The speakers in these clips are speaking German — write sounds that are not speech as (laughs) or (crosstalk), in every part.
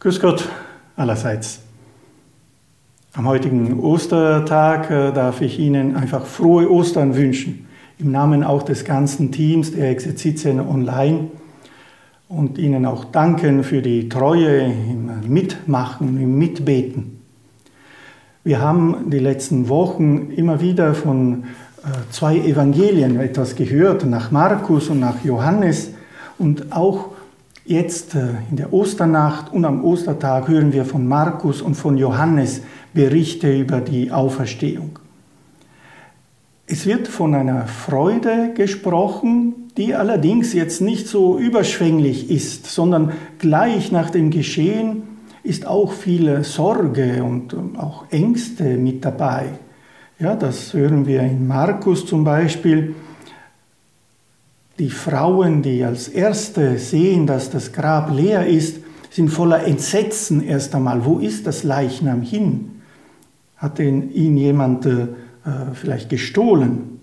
Grüß Gott allerseits. Am heutigen Ostertag äh, darf ich Ihnen einfach frohe Ostern wünschen. Im Namen auch des ganzen Teams der Exerzitien Online und Ihnen auch danken für die Treue im Mitmachen, im Mitbeten. Wir haben die letzten Wochen immer wieder von zwei Evangelien etwas gehört, nach Markus und nach Johannes. Und auch jetzt äh, in der Osternacht und am Ostertag hören wir von Markus und von Johannes Berichte über die Auferstehung. Es wird von einer Freude gesprochen, die allerdings jetzt nicht so überschwänglich ist, sondern gleich nach dem Geschehen ist auch viel Sorge und auch Ängste mit dabei. Ja, das hören wir in Markus zum Beispiel. Die Frauen, die als Erste sehen, dass das Grab leer ist, sind voller Entsetzen erst einmal. Wo ist das Leichnam hin? Hat ihn jemand äh, vielleicht gestohlen?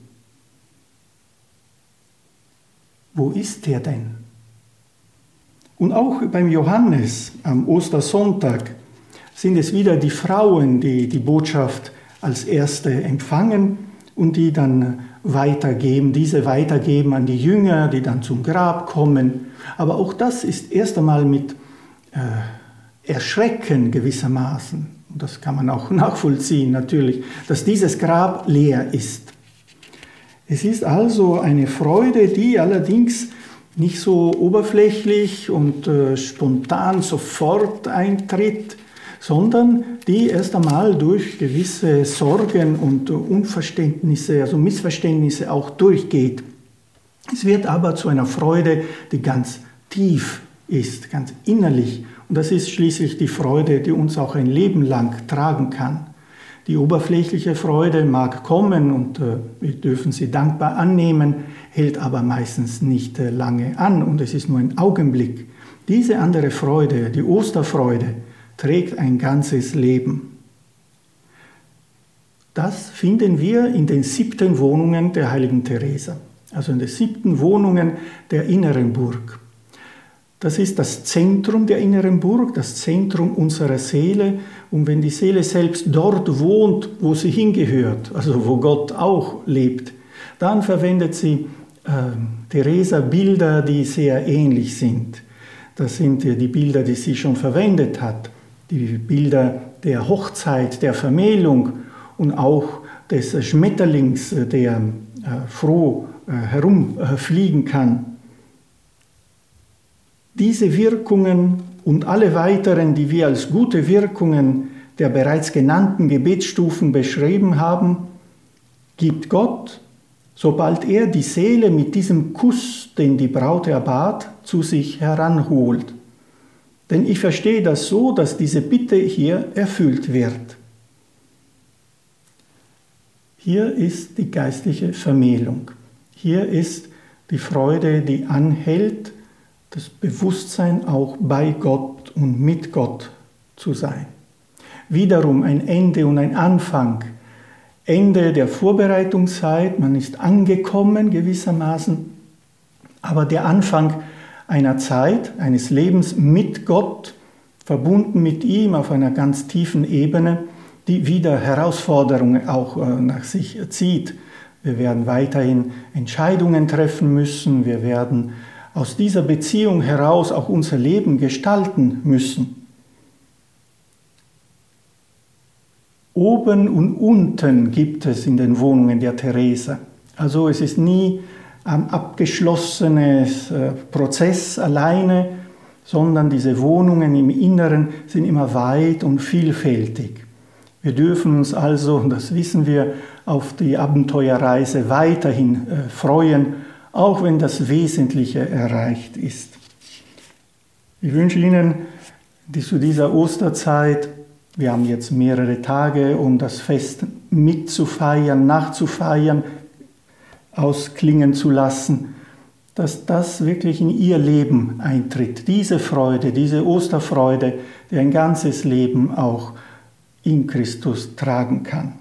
Wo ist er denn? Und auch beim Johannes am Ostersonntag sind es wieder die Frauen, die die Botschaft als Erste empfangen und die dann weitergeben, diese weitergeben an die Jünger, die dann zum Grab kommen. Aber auch das ist erst einmal mit äh, Erschrecken gewissermaßen, und das kann man auch (laughs) nachvollziehen natürlich, dass dieses Grab leer ist. Es ist also eine Freude, die allerdings nicht so oberflächlich und äh, spontan sofort eintritt, sondern die erst einmal durch gewisse Sorgen und Unverständnisse, also Missverständnisse auch durchgeht. Es wird aber zu einer Freude, die ganz tief ist, ganz innerlich. Und das ist schließlich die Freude, die uns auch ein Leben lang tragen kann. Die oberflächliche Freude mag kommen und äh, wir dürfen sie dankbar annehmen, hält aber meistens nicht äh, lange an und es ist nur ein Augenblick. Diese andere Freude, die Osterfreude, trägt ein ganzes Leben. Das finden wir in den siebten Wohnungen der heiligen Teresa, also in den siebten Wohnungen der inneren Burg. Das ist das Zentrum der inneren Burg, das Zentrum unserer Seele. Und wenn die Seele selbst dort wohnt, wo sie hingehört, also wo Gott auch lebt, dann verwendet sie äh, Teresa Bilder, die sehr ähnlich sind. Das sind die Bilder, die sie schon verwendet hat. Die Bilder der Hochzeit, der Vermählung und auch des Schmetterlings, der äh, froh äh, herumfliegen kann. Diese Wirkungen und alle weiteren, die wir als gute Wirkungen der bereits genannten Gebetsstufen beschrieben haben, gibt Gott, sobald er die Seele mit diesem Kuss, den die Braut erbat, zu sich heranholt. Denn ich verstehe das so, dass diese Bitte hier erfüllt wird. Hier ist die geistliche Vermählung. Hier ist die Freude, die anhält das Bewusstsein auch bei Gott und mit Gott zu sein. Wiederum ein Ende und ein Anfang. Ende der Vorbereitungszeit, man ist angekommen gewissermaßen, aber der Anfang einer Zeit, eines Lebens mit Gott, verbunden mit ihm auf einer ganz tiefen Ebene, die wieder Herausforderungen auch äh, nach sich zieht. Wir werden weiterhin Entscheidungen treffen müssen, wir werden aus dieser Beziehung heraus auch unser Leben gestalten müssen. Oben und unten gibt es in den Wohnungen der Therese. Also es ist nie ein abgeschlossenes äh, Prozess alleine, sondern diese Wohnungen im Inneren sind immer weit und vielfältig. Wir dürfen uns also, (laughs) das wissen wir, auf die Abenteuerreise weiterhin äh, freuen auch wenn das Wesentliche erreicht ist. Ich wünsche Ihnen die zu dieser Osterzeit, wir haben jetzt mehrere Tage, um das Fest mitzufeiern, nachzufeiern, ausklingen zu lassen, dass das wirklich in Ihr Leben eintritt. Diese Freude, diese Osterfreude, die ein ganzes Leben auch in Christus tragen kann.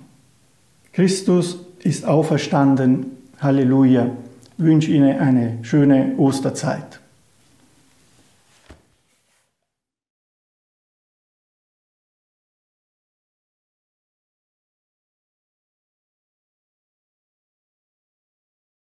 Christus ist auferstanden. Halleluja. Ich wünsche Ihnen eine schöne Osterzeit.